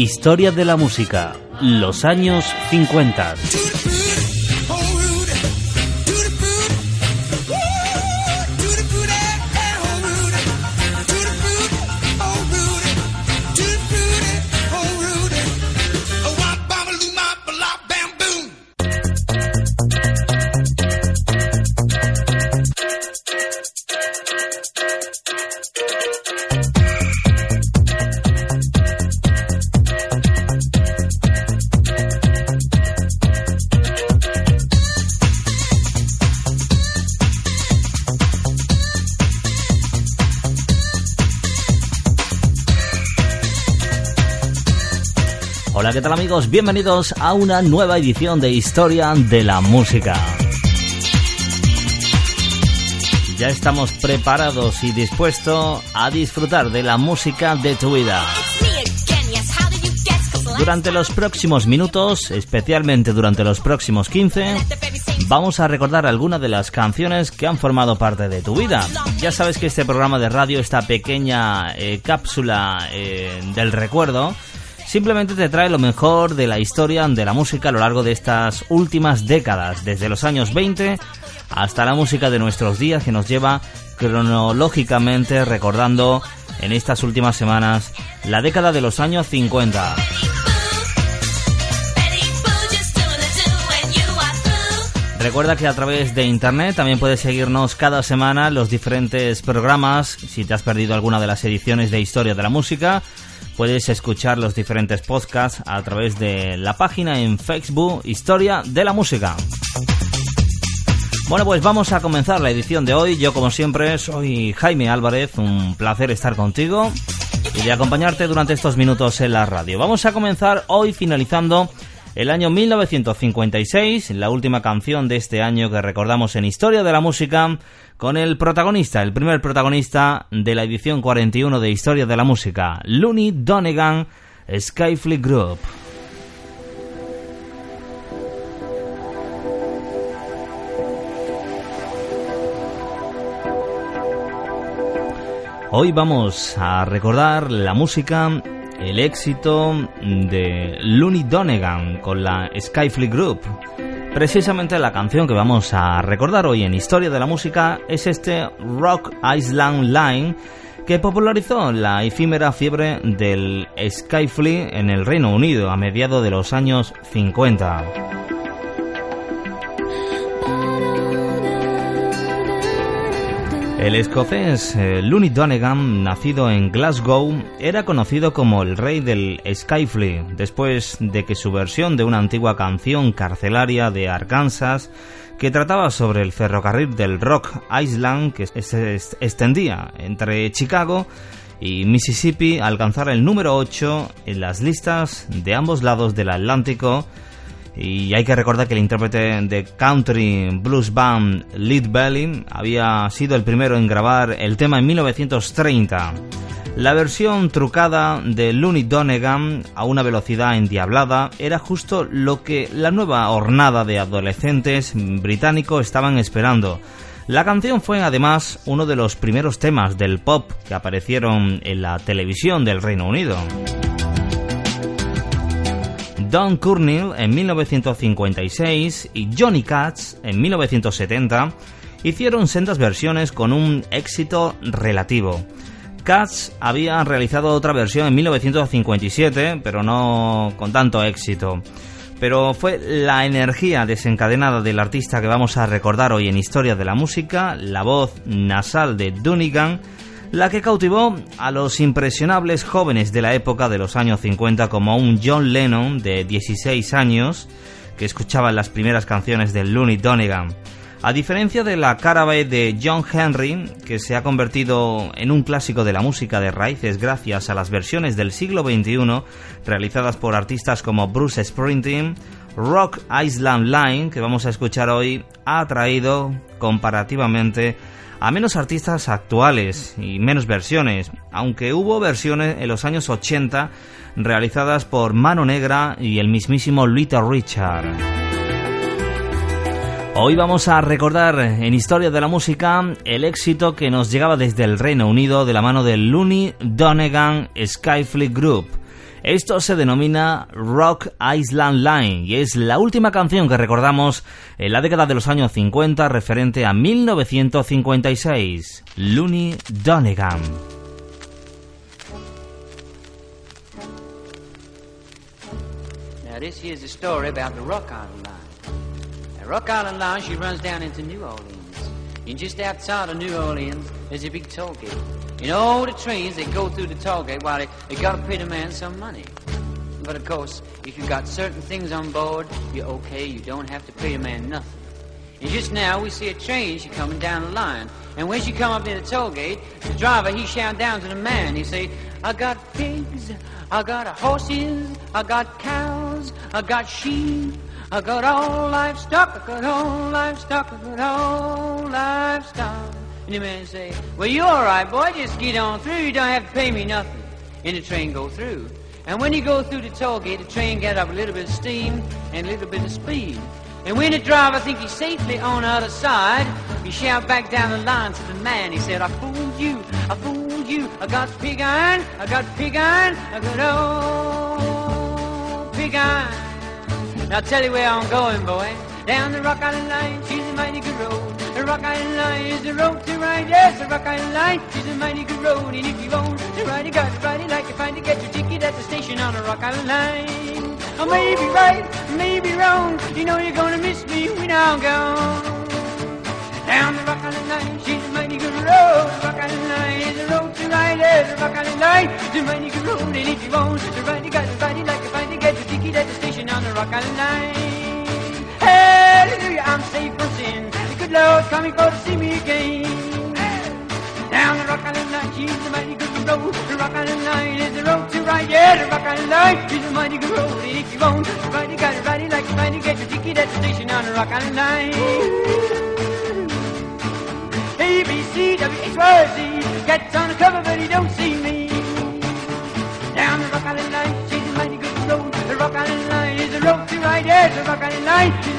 Historia de la música, los años 50. ¿Qué amigos? Bienvenidos a una nueva edición de Historia de la Música. Ya estamos preparados y dispuestos a disfrutar de la música de tu vida. Durante los próximos minutos, especialmente durante los próximos 15, vamos a recordar algunas de las canciones que han formado parte de tu vida. Ya sabes que este programa de radio, esta pequeña eh, cápsula eh, del recuerdo, simplemente te trae lo mejor de la historia de la música a lo largo de estas últimas décadas, desde los años 20 hasta la música de nuestros días que nos lleva cronológicamente recordando en estas últimas semanas la década de los años 50. Recuerda que a través de internet también puedes seguirnos cada semana los diferentes programas. Si te has perdido alguna de las ediciones de Historia de la Música, Puedes escuchar los diferentes podcasts a través de la página en Facebook Historia de la Música. Bueno, pues vamos a comenzar la edición de hoy. Yo, como siempre, soy Jaime Álvarez. Un placer estar contigo y de acompañarte durante estos minutos en la radio. Vamos a comenzar hoy finalizando el año 1956, la última canción de este año que recordamos en Historia de la Música, con el protagonista, el primer protagonista de la edición 41 de Historia de la Música, Looney Donegan, Skyfleet Group. Hoy vamos a recordar la música el éxito de Looney Donegan con la Skyfleet Group. Precisamente la canción que vamos a recordar hoy en Historia de la Música es este Rock Island Line que popularizó la efímera fiebre del Skyfleet en el Reino Unido a mediados de los años 50. El escocés eh, Looney Donegan, nacido en Glasgow, era conocido como el rey del Skyfly, después de que su versión de una antigua canción carcelaria de Arkansas, que trataba sobre el ferrocarril del Rock Island que se extendía entre Chicago y Mississippi, alcanzara el número 8 en las listas de ambos lados del Atlántico, y hay que recordar que el intérprete de country blues band Lead Belly había sido el primero en grabar el tema en 1930. La versión trucada de Looney Donegan a una velocidad endiablada era justo lo que la nueva hornada de adolescentes británicos estaban esperando. La canción fue además uno de los primeros temas del pop que aparecieron en la televisión del Reino Unido. Don Curnill en 1956 y Johnny Katz en 1970 hicieron sendas versiones con un éxito relativo. Katz había realizado otra versión en 1957, pero no con tanto éxito. Pero fue la energía desencadenada del artista que vamos a recordar hoy en Historia de la Música, la voz nasal de Dunnigan, la que cautivó a los impresionables jóvenes de la época de los años 50 como un John Lennon de 16 años que escuchaba las primeras canciones de Looney Donegan. A diferencia de la cara de John Henry, que se ha convertido en un clásico de la música de raíces gracias a las versiones del siglo XXI realizadas por artistas como Bruce Springsteen, Rock Island Line, que vamos a escuchar hoy, ha atraído comparativamente a menos artistas actuales y menos versiones, aunque hubo versiones en los años 80 realizadas por Mano Negra y el mismísimo Little Richard. Hoy vamos a recordar en Historia de la Música el éxito que nos llegaba desde el Reino Unido de la mano del Looney Donegan Skyfleet Group. Esto se denomina Rock Island Line y es la última canción que recordamos en la década de los años 50 referente a 1956. Looney Donegan. Rock Island Line. Rock Island Line, she runs down into New Orleans. And just outside of New Orleans, there's a big toll gate. And all the trains, they go through the toll gate while they, they gotta pay the man some money. But of course, if you got certain things on board, you're okay, you don't have to pay the man nothing. And just now, we see a train, she coming down the line. And when she come up near the toll gate, the driver, he shout down to the man, he say, I got pigs, I got horses, I got cows, I got sheep, I got all livestock, I got all livestock, I got all livestock. And the man say, well, you all right, boy, just get on through, you don't have to pay me nothing. And the train go through. And when you go through the toll gate, the train get up a little bit of steam and a little bit of speed. And when the driver think he's safely on the other side, he shout back down the line to the man. He said, I fooled you, I fooled you. I got pig iron, I got pig iron, I got old pig iron. Now tell you where I'm going, boy. Down the Rock Island Line, she's a mighty good road. The Rock Island Line is the road to ride. Yes, the Rock Island Line, she's a mighty good road. And if you want to ride, you got to ride it like you find to get your ticket at the station on the Rock Island Line. Oh, I may be right, may be wrong. You know you're gonna miss me when I'm gone. Down the Rock Island Line, she's a mighty good road. The Rock Island Line is the road to ride. Yes, the Rock Island Line is a mighty good road. And if you want to ride, you got to ride it like you find to get your ticket at the station on the Rock Island Line. I'm safe from sin. The good Lord coming for to see me again. Down the Rock Island Line, she's a mighty good road. The Rock Island Line is the road to ride. Yeah, the Rock Island Line is a mighty good road. And if you want to ride, you got to ride it like you find to get your ticket at the station on the Rock Island Line. A, B, C, W, X, Y, Z. Gets on the cover, but he don't see me. Down the Rock Island Line, she's a mighty good road. The Rock Island Line is the road to ride. Yes, the Rock Island Line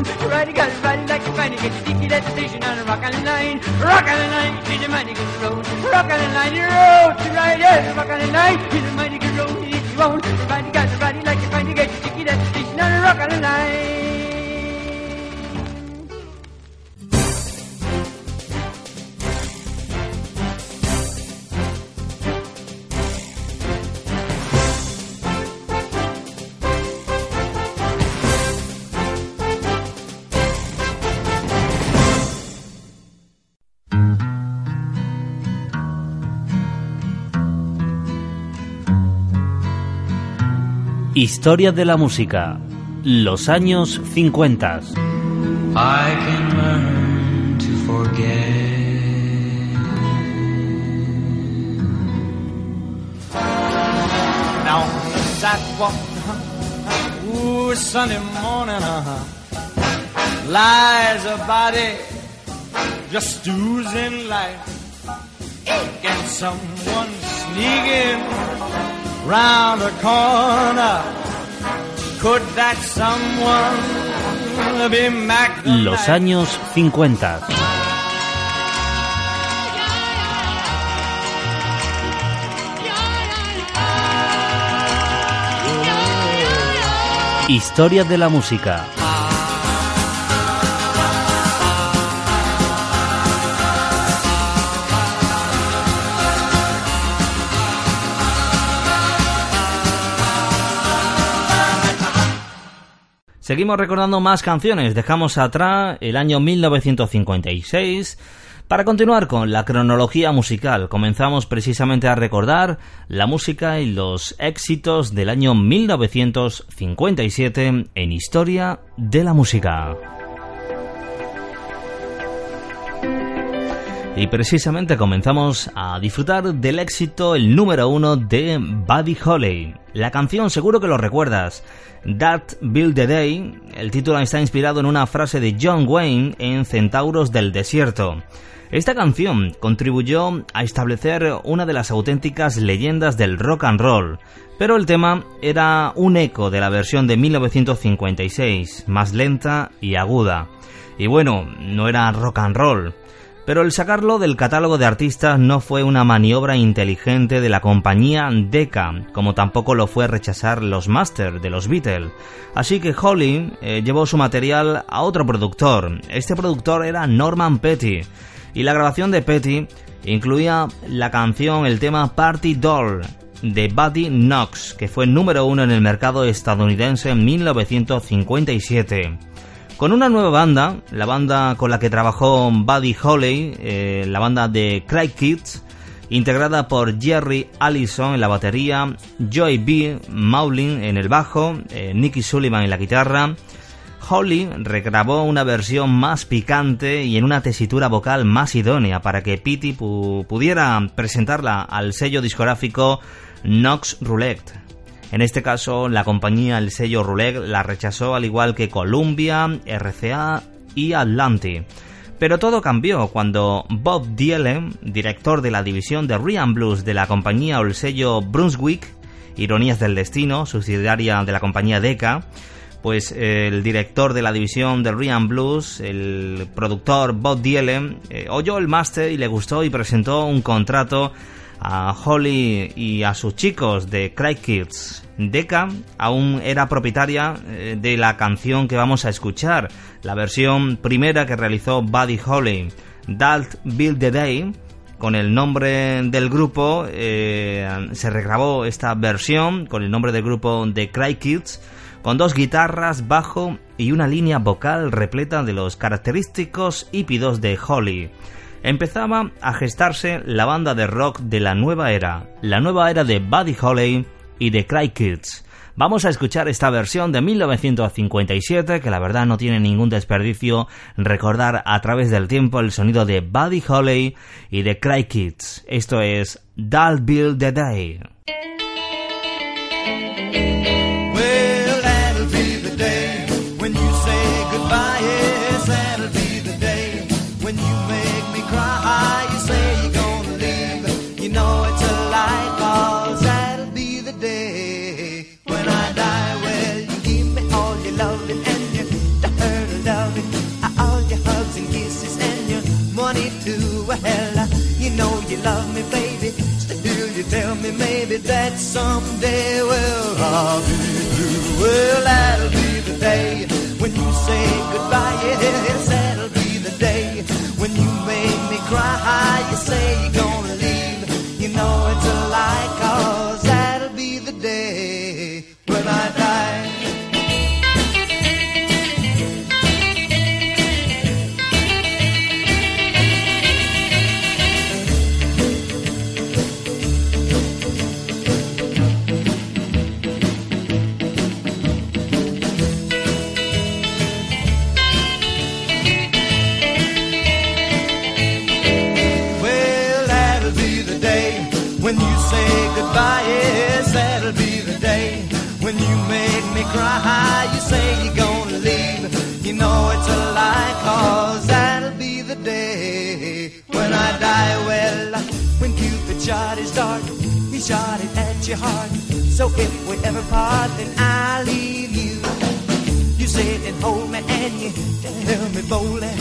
And if you want to ride, you gotta ride it like you find it. Get your ticket at the station on the Rock Island Line. Rock Island Line is a mighty good road. Rock Island Line is the road to ride. Yes, the Rock Island Line is a mighty good road. And if you want to ride, you gotta ride it like you find it. Get your ticket at the station on the Rock Island Line. Historia de la música. Los años 50. I can learn to forget. Now on the sidewalk, ooh, Sunday morning, uh-huh, lies just life. Someone round the corner. Could that someone be Mac Los años 50. Historia de la música. Seguimos recordando más canciones. Dejamos atrás el año 1956 para continuar con la cronología musical, comenzamos precisamente a recordar la música y los éxitos del año 1957 en Historia de la Música. Y precisamente comenzamos a disfrutar del éxito, el número uno de Buddy Holly. La canción seguro que lo recuerdas, That Build the Day. El título está inspirado en una frase de John Wayne en Centauros del Desierto. Esta canción contribuyó a establecer una de las auténticas leyendas del rock and roll, pero el tema era un eco de la versión de 1956, más lenta y aguda. Y bueno, no era rock and roll, pero el sacarlo del catálogo de artistas no fue una maniobra inteligente de la compañía Decca, como tampoco lo fue rechazar los masters de los Beatles. Así que Holly eh, llevó su material a otro productor. Este productor era Norman Petty y la grabación de Petty incluía la canción, el tema Party Doll de Buddy Knox, que fue número uno en el mercado estadounidense en 1957. Con una nueva banda, la banda con la que trabajó Buddy Holly, eh, la banda de Cry Kids, integrada por Jerry Allison en la batería, Joey B. Maulin en el bajo, eh, Nicky Sullivan en la guitarra, Holly regrabó una versión más picante y en una tesitura vocal más idónea para que Pity pudiera presentarla al sello discográfico Nox Roulette. En este caso, la compañía, el sello Roulette, la rechazó al igual que Columbia, RCA y Atlantic. Pero todo cambió cuando Bob Dielen, director de la división de Ryan Blues de la compañía o el sello Brunswick, Ironías del Destino, subsidiaria de la compañía Decca, pues el director de la división de Ryan Blues, el productor Bob Dielen, eh, oyó el máster y le gustó y presentó un contrato a Holly y a sus chicos de Cry Kids. Decca aún era propietaria eh, de la canción que vamos a escuchar, la versión primera que realizó Buddy Holly, Dalt Build the Day, con el nombre del grupo, eh, se regrabó esta versión con el nombre del grupo de Cry Kids con dos guitarras, bajo y una línea vocal repleta de los característicos hípidos de Holly. Empezaba a gestarse la banda de rock de la nueva era, la nueva era de Buddy Holly y de Cry Kids. Vamos a escuchar esta versión de 1957 que la verdad no tiene ningún desperdicio recordar a través del tiempo el sonido de Buddy Holly y de Cry Kids. Esto es Dull Bill the Day. when you make me cry. You say you're gonna leave, you know it's a lie, cause that'll be the day when I die. Well, you give me all your loving and your dirt loving, uh, all your hugs and kisses and your money too. Well, uh, you know you love me, baby. Still, you tell me maybe that someday, well, I'll be through. Well, that'll be the day when you say goodbye, Yeah. Shot it at your heart. So if we ever part, then I'll leave you. You sit and hold me and you tell me boldly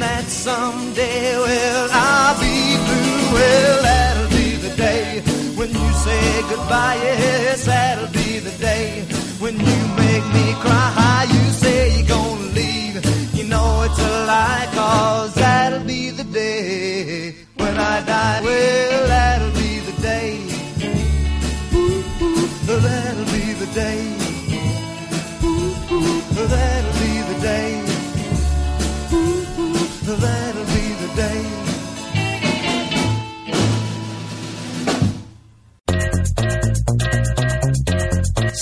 that someday, well, I'll be through. Well, that'll be the day when you say goodbye. Yes, that'll be the day when you make me cry.